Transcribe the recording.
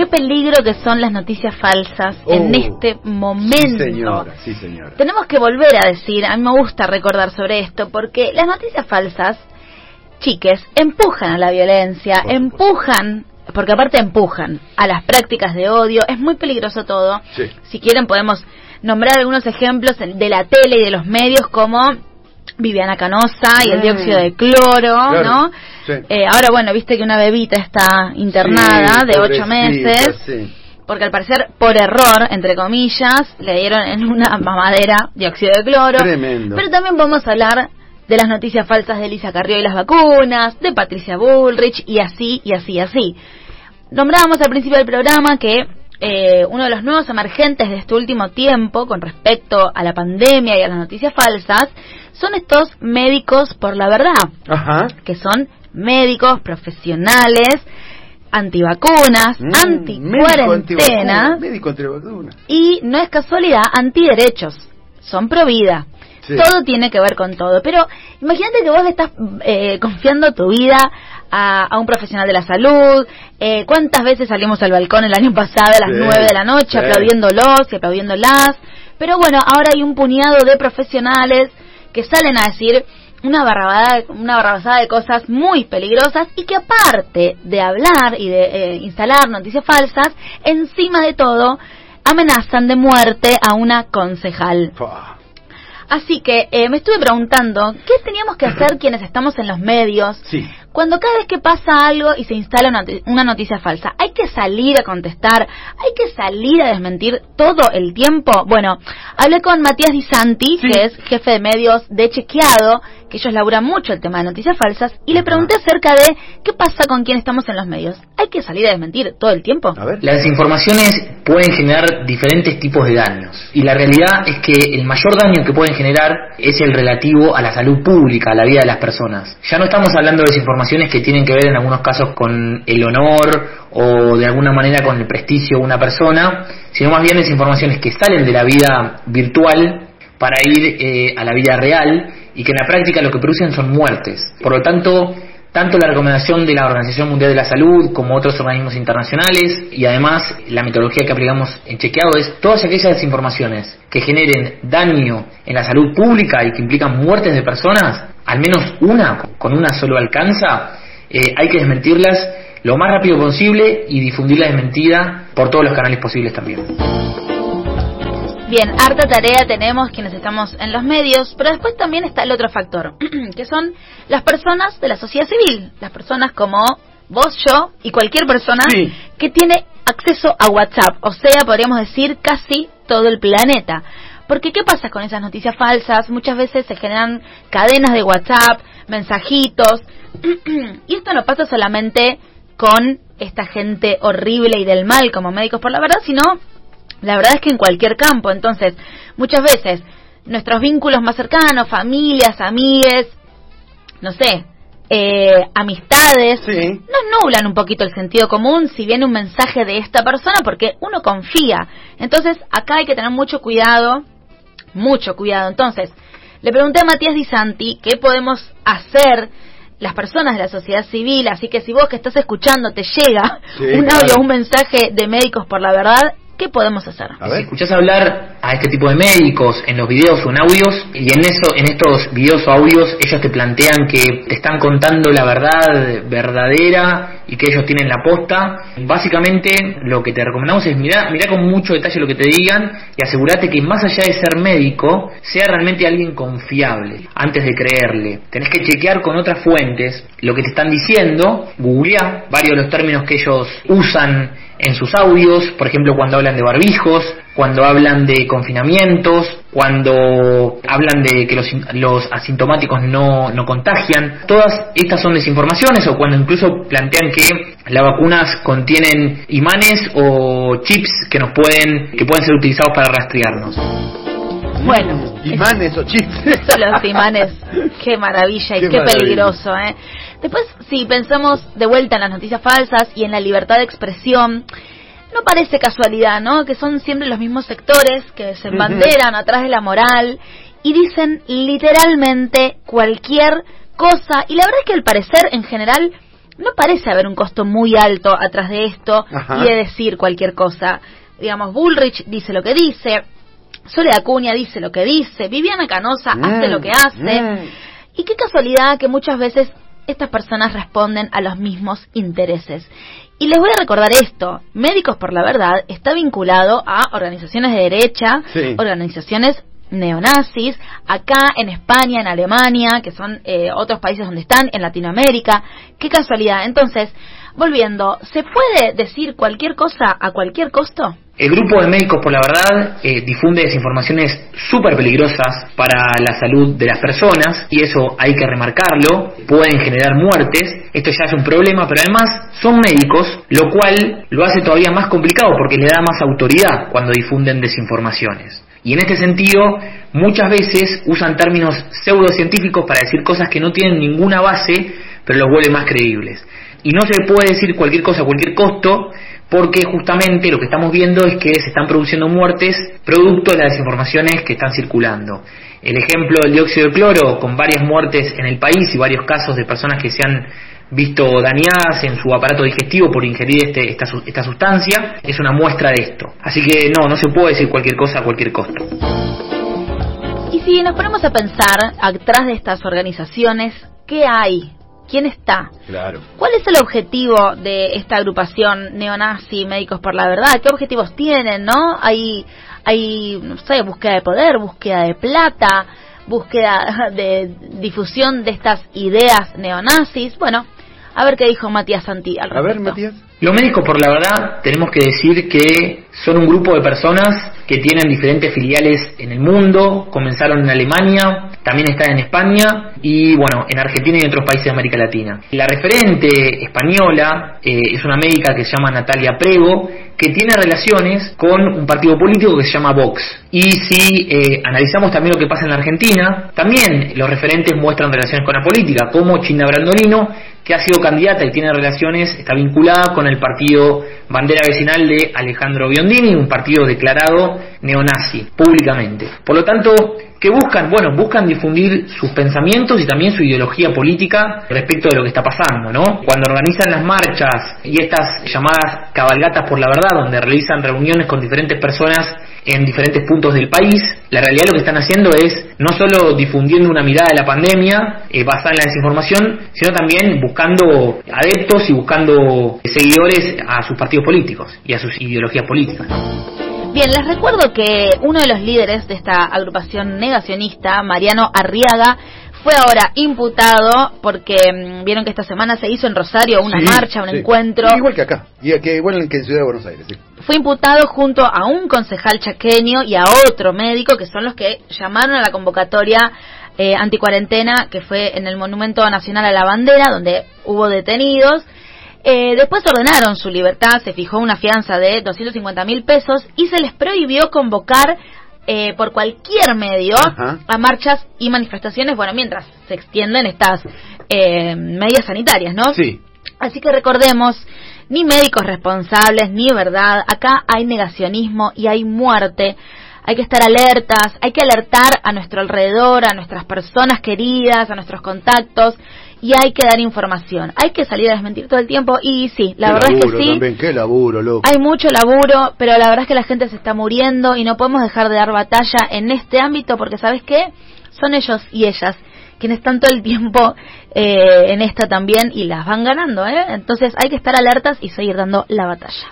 qué peligro que son las noticias falsas en Oh, este momento. Sí, señora, sí, señora. Tenemos que volver a decir, a mí me gusta recordar sobre esto, porque las noticias falsas, chiques, empujan a la violencia, Por empujan, porque aparte empujan a las prácticas de odio, es muy peligroso todo. Sí. Si quieren podemos nombrar algunos ejemplos de la tele y de los medios como Viviana Canosa y el Mm. dióxido de cloro, Claro, ¿no? sí. Eh, ahora, bueno, viste que una bebita está internada Sí, de ocho meses sí. porque al parecer por error, entre comillas, le dieron en una mamadera dióxido de cloro. Tremendo. Pero también podemos hablar de las noticias falsas de Elisa Carrió y las vacunas, de Patricia Bullrich y así, y así, y así. Nombrábamos al principio del programa que eh, uno de los nuevos emergentes de este último tiempo con respecto a la pandemia y a las noticias falsas son estos médicos por la verdad Ajá. que son médicos profesionales, antivacunas, Mm, anticuarentena Médico antivacuna. y no es casualidad, antiderechos. Son pro vida. Sí. Todo tiene que ver con todo. Pero imagínate que vos le estás eh, confiando tu vida a, a un profesional de la salud. Eh, ¿Cuántas veces salimos al balcón el año pasado a las Sí, 9 de la noche sí. aplaudiéndolos y aplaudiéndolas? Pero bueno, ahora hay un puñado de profesionales que salen a decir una barrabada, una barrabasada de cosas muy peligrosas y que aparte de hablar y de eh, instalar noticias falsas, encima de todo amenazan de muerte a una concejal. Así que eh, me estuve preguntando, ¿qué teníamos que hacer quienes estamos en los medios Sí. cuando cada vez que pasa algo y se instala una, una noticia falsa? ¿Hay que salir a contestar? ¿Hay que salir a desmentir todo el tiempo? Bueno, hablé con Matías Di Santi, Sí. que es jefe de medios de Chequeado, que ellos laburan mucho el tema de noticias falsas, y le pregunté acerca de qué pasa con quienes estamos en los medios. ¿Hay que salir a desmentir todo el tiempo? A ver. Las desinformaciones pueden generar diferentes tipos de daños y la realidad es que el mayor daño que pueden generar es el relativo a la salud pública, a la vida de las personas. Ya no estamos hablando de desinformaciones que tienen que ver en algunos casos con el honor o de alguna manera con el prestigio de una persona, sino más bien desinformaciones que salen de la vida virtual para ir eh, a la vida real y que en la práctica lo que producen son muertes. Por lo tanto, tanto la recomendación de la Organización Mundial de la Salud como otros organismos internacionales y además la metodología que aplicamos en chequeado es todas aquellas desinformaciones que generen daño en la salud pública y que implican muertes de personas, al menos una, con una solo alcanza, eh, hay que desmentirlas lo más rápido posible y difundir la desmentida por todos los canales posibles también. Bien, harta tarea tenemos quienes estamos en los medios, pero después también está el otro factor, que son las personas de la sociedad civil, las personas como vos, yo y cualquier persona Sí. que tiene acceso a WhatsApp, o sea, podríamos decir casi todo el planeta. Porque ¿qué pasa con esas noticias falsas? Muchas veces se generan cadenas de WhatsApp, mensajitos, y esto no pasa solamente con esta gente horrible y del mal como médicos por la verdad, sino la verdad es que en cualquier campo. Entonces, muchas veces nuestros vínculos más cercanos, familias, amigues, no sé, eh, amistades, Sí. nos nublan un poquito el sentido común si viene un mensaje de esta persona porque uno confía. Entonces, acá hay que tener mucho cuidado, mucho cuidado. Entonces, le pregunté a Matías Di Santi qué podemos hacer las personas de la sociedad civil, así que si vos que estás escuchando te llega Sí, un claro. audio, un mensaje de médicos por la verdad, ¿qué podemos hacer? A Si ver. escuchás hablar a este tipo de médicos en los videos o en audios, y en eso, en estos videos o audios, ellos te plantean que te están contando la verdad verdadera y que ellos tienen la posta. Básicamente, lo que te recomendamos es mirar, mirar con mucho detalle lo que te digan y asegurarte que más allá de ser médico, sea realmente alguien confiable antes de creerle. Tenés que chequear con otras fuentes lo que te están diciendo, googlear varios de los términos que ellos usan en sus audios, por ejemplo, cuando hablan de barbijos, cuando hablan de confinamientos, cuando hablan de que los, los asintomáticos no, no contagian. Todas estas son desinformaciones o cuando incluso plantean que las vacunas contienen imanes o chips que nos pueden que pueden ser utilizados para rastrearnos. Bueno, Imanes o chistes. los imanes, qué maravilla y Qué qué, maravilla. peligroso, ¿eh? Después, si pensamos de vuelta en las noticias falsas y en la libertad de expresión, no parece casualidad, ¿no? Que son siempre los mismos sectores que se embanderan atrás de la moral y dicen literalmente cualquier cosa. Y la verdad es que al parecer, en general, no parece haber un costo muy alto atrás de esto Ajá. y de decir cualquier cosa. Digamos, Bullrich dice lo que dice, Sole Acuña dice lo que dice, Viviana Canosa hace Mm, lo que hace. mm. Y qué casualidad que muchas veces estas personas responden a los mismos intereses. Y les voy a recordar esto, Médicos por la Verdad está vinculado a organizaciones de derecha, Sí. organizaciones neonazis, acá en España, en Alemania, que son eh, otros países donde están, en Latinoamérica. Qué casualidad. Entonces, volviendo, ¿se puede decir cualquier cosa a cualquier costo? El grupo de Médicos por la Verdad eh, difunde desinformaciones súper peligrosas para la salud de las personas y eso hay que remarcarlo. Pueden generar muertes, esto ya es un problema, pero además son médicos, lo cual lo hace todavía más complicado porque le da más autoridad cuando difunden desinformaciones. Y en este sentido, muchas veces usan términos pseudocientíficos para decir cosas que no tienen ninguna base, pero los vuelve más creíbles. Y no se puede decir cualquier cosa a cualquier costo, porque justamente lo que estamos viendo es que se están produciendo muertes producto de las desinformaciones que están circulando. El ejemplo del dióxido de cloro, con varias muertes en el país y varios casos de personas que se han visto dañadas en su aparato digestivo por ingerir este- esta, esta sustancia, es una muestra de esto. Así que no, no se puede decir cualquier cosa a cualquier costo. Y si nos ponemos a pensar atrás de estas organizaciones, ¿qué hay? ¿Quién está? Claro. ¿Cuál es el objetivo de esta agrupación neonazi Médicos por la Verdad? ¿Qué objetivos tienen, no? Hay, hay, no sé, búsqueda de poder, búsqueda de plata, búsqueda de difusión de estas ideas neonazis. Bueno, a ver qué dijo Matías Santi al A ver, respecto. Matías. Los médicos, por la verdad, tenemos que decir que son un grupo de personas que tienen diferentes filiales en el mundo, comenzaron en Alemania, también están en España y, bueno, en Argentina y en otros países de América Latina. La referente española eh, es una médica que se llama Natalia Prego, que tiene relaciones con un partido político que se llama Vox. Y si eh, analizamos también lo que pasa en la Argentina, también los referentes muestran relaciones con la política, como Chinda Brandolino, que ha sido candidata y tiene relaciones, está vinculada con el partido bandera vecinal de Alejandro Biondini, un partido declarado neonazi, públicamente. Por lo tanto, ¿qué buscan? Bueno, buscan difundir sus pensamientos y también su ideología política respecto de lo que está pasando, ¿no? Cuando organizan las marchas y estas llamadas cabalgatas por la verdad, donde realizan reuniones con diferentes personas en diferentes puntos del país, la realidad lo que están haciendo es no solo difundiendo una mirada de la pandemia eh, basada en la desinformación, sino también buscando adeptos y buscando seguidores a sus partidos políticos y a sus ideologías políticas. Bien, les recuerdo que uno de los líderes de esta agrupación negacionista, Mariano Arriaga, fue ahora imputado porque mm, vieron que esta semana se hizo en Rosario una Sí, marcha, un sí. encuentro. Igual que acá. Y que igual que en Ciudad de Buenos Aires. sí. Fue imputado junto a un concejal chaqueño y a otro médico que son los que llamaron a la convocatoria eh, anticuarentena que fue en el Monumento Nacional a la Bandera, donde hubo detenidos. Eh, después ordenaron su libertad, se fijó una fianza de 250 mil pesos y se les prohibió convocar eh, por cualquier medio Ajá. a marchas y manifestaciones, bueno, mientras se extienden estas eh, medidas sanitarias, ¿no? Sí. Así que recordemos, ni médicos responsables, ni verdad, acá hay negacionismo y hay muerte. Hay que estar alertas, hay que alertar a nuestro alrededor, a nuestras personas queridas, a nuestros contactos y hay que dar información. Hay que salir a desmentir todo el tiempo y sí, la Qué verdad es que sí. También, qué laburo, loco. Hay mucho laburo, pero la verdad es que la gente se está muriendo y no podemos dejar de dar batalla en este ámbito porque, ¿sabes qué? Son ellos y ellas quienes están todo el tiempo eh, en esta también y las van ganando, ¿eh? Entonces hay que estar alertas y seguir dando la batalla.